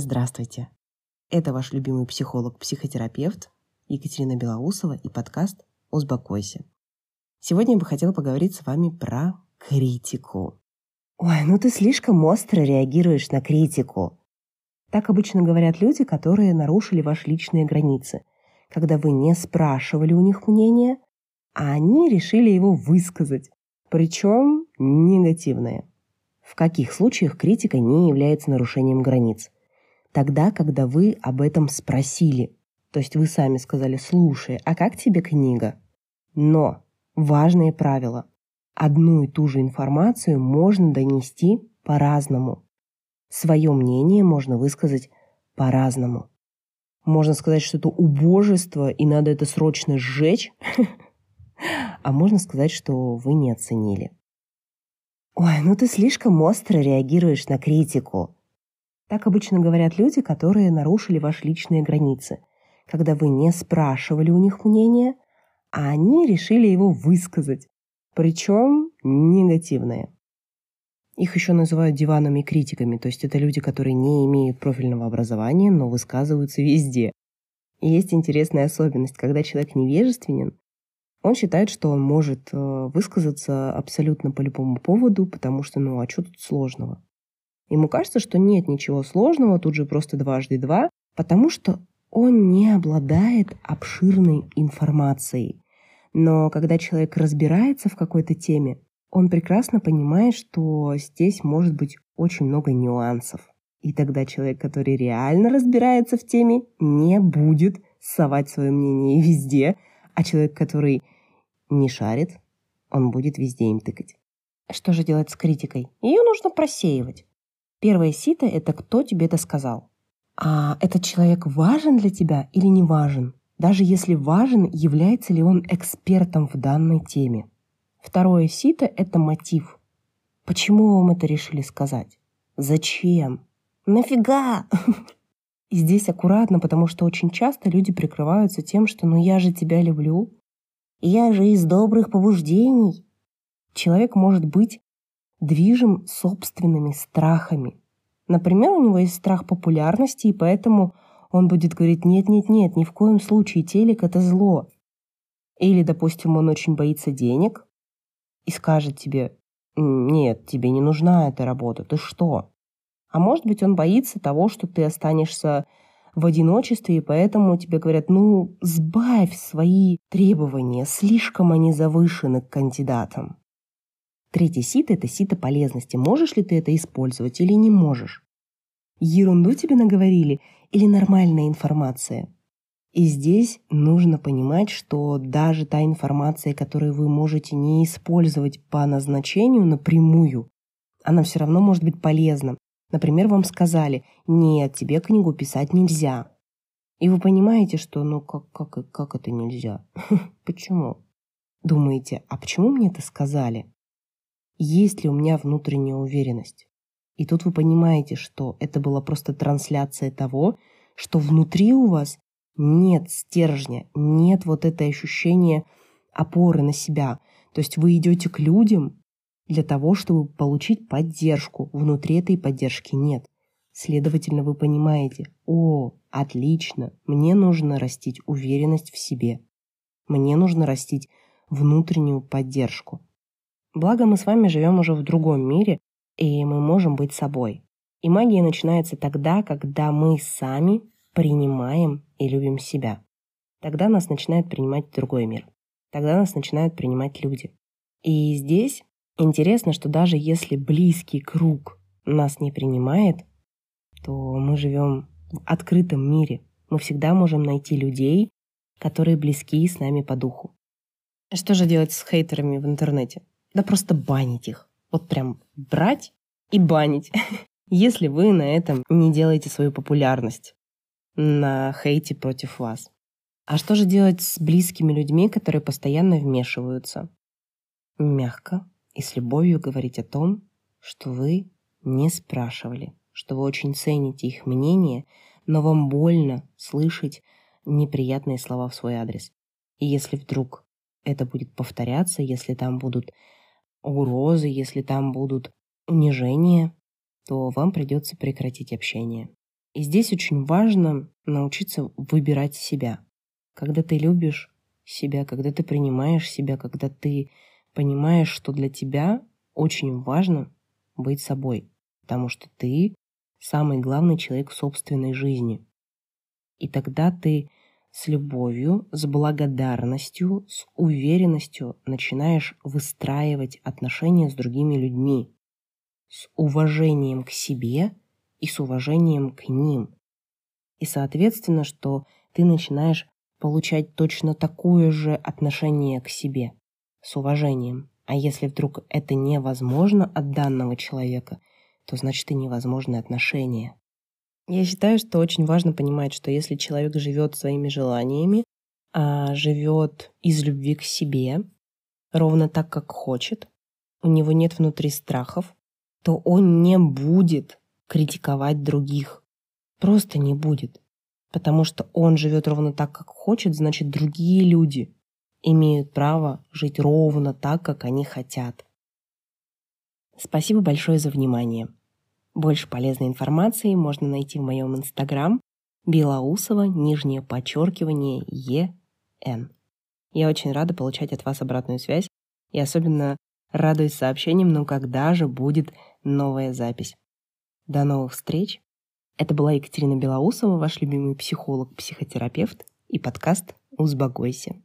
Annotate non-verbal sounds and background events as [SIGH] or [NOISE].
Здравствуйте. Это ваш любимый психолог-психотерапевт Екатерина Белоусова и подкаст «Успокойся». Сегодня я бы хотела поговорить с вами про критику. Ой, ну ты слишком остро реагируешь на критику. Так обычно говорят люди, которые нарушили ваши личные границы, когда вы не спрашивали у них мнения, а они решили его высказать, причем негативное. В каких случаях критика не является нарушением границ? Тогда, когда вы об этом спросили. То есть вы сами сказали, слушай, а как тебе книга? Но важное правило. Одну и ту же информацию можно донести по-разному. Свое мнение можно высказать по-разному. Можно сказать, что это убожество, и надо это срочно сжечь. [LAUGHS] А можно сказать, что вы не оценили. Ой, ну ты слишком остро реагируешь на критику. Так обычно говорят люди, которые нарушили ваши личные границы, когда вы не спрашивали у них мнения, а они решили его высказать, причем негативное. Их еще называют диванами критиками, то есть это люди, которые не имеют профильного образования, но высказываются везде. И есть интересная особенность, когда человек невежественен, он считает, что он может э, высказаться абсолютно по любому поводу, потому что, ну, а что тут сложного? Ему кажется, что нет ничего сложного, тут же просто дважды два, потому что он не обладает обширной информацией. Но когда человек разбирается в какой-то теме, он прекрасно понимает, что здесь может быть очень много нюансов. И тогда человек, который реально разбирается в теме, не будет совать свое мнение [LAUGHS] везде, а человек, который не шарит, он будет везде им тыкать. Что же делать с критикой? Ее нужно просеивать. Первое сито – это кто тебе это сказал. А этот человек важен для тебя или не важен? Даже если важен, является ли он экспертом в данной теме? Второе сито – это мотив. Почему вам это решили сказать? Зачем? Нафига? [LAUGHS] И здесь аккуратно, потому что очень часто люди прикрываются тем, что «ну я же тебя люблю», «я же из добрых побуждений». Человек может быть движим собственными страхами. Например, у него есть страх популярности, и поэтому он будет говорить «нет-нет-нет, ни в коем случае телек – это зло». Или, допустим, он очень боится денег и скажет тебе «нет, тебе не нужна эта работа, ты что?». А может быть, он боится того, что ты останешься в одиночестве, и поэтому тебе говорят, ну, сбавь свои требования, слишком они завышены к кандидатам. Третье сито – это сито полезности. Можешь ли ты это использовать или не можешь? Ерунду тебе наговорили или нормальная информация? И здесь нужно понимать, что даже та информация, которую вы можете не использовать по назначению напрямую, она все равно может быть полезна. Например, вам сказали, нет, тебе книгу писать нельзя. И вы понимаете, что ну как, как, как это нельзя? [LAUGHS] Почему? Думаете, а почему мне это сказали? Есть ли у меня внутренняя уверенность. И тут вы понимаете, что это была просто трансляция того, что внутри у вас нет стержня, нет вот это ощущение опоры на себя. То есть вы идете к людям для того, чтобы получить поддержку. Внутри этой поддержки нет. Следовательно, вы понимаете, о, отлично, мне нужно растить уверенность в себе. Мне нужно растить внутреннюю поддержку. Благо мы с вами живем уже в другом мире, и мы можем быть собой. И магия начинается тогда, когда мы сами принимаем и любим себя. Тогда нас начинает принимать другой мир. Тогда нас начинают принимать люди. И здесь интересно, что даже если близкий круг нас не принимает, то мы живем в открытом мире. Мы всегда можем найти людей, которые близки с нами по духу. Что же делать с хейтерами в интернете? Да просто банить их. Вот прям брать и банить. [LAUGHS] Если вы на этом не делаете свою популярность на хейте против вас. А что же делать с близкими людьми, которые постоянно вмешиваются? Мягко и с любовью говорить о том, что вы не спрашивали, что вы очень цените их мнение, но вам больно слышать неприятные слова в свой адрес. И если вдруг это будет повторяться, если там будут угрозы, если там будут унижения, то вам придется прекратить общение. И здесь очень важно научиться выбирать себя. Когда ты любишь себя, когда ты принимаешь себя, когда ты понимаешь, что для тебя очень важно быть собой, потому что ты самый главный человек в собственной жизни. И тогда ты с любовью, с благодарностью, с уверенностью начинаешь выстраивать отношения с другими людьми, с уважением к себе и с уважением к ним. И, соответственно, что ты начинаешь получать точно такое же отношение к себе, с уважением. А если вдруг это невозможно от данного человека, то значит и невозможны отношения. Я считаю, что очень важно понимать, что если человек живет своими желаниями, а живет из любви к себе, ровно так, как хочет, у него нет внутри страхов, то он не будет критиковать других. Просто не будет. Потому что он живет ровно так, как хочет, значит, другие люди имеют право жить ровно так, как они хотят. Спасибо большое за внимание. Больше полезной информации можно найти в моем инстаграм Белоусова, нижнее подчеркивание ЕН. Я очень рада получать от вас обратную связь и особенно радуюсь сообщениям, ну когда же будет новая запись. До новых встреч! Это была Екатерина Белоусова, ваш любимый психолог, психотерапевт и подкаст «Узбагойся».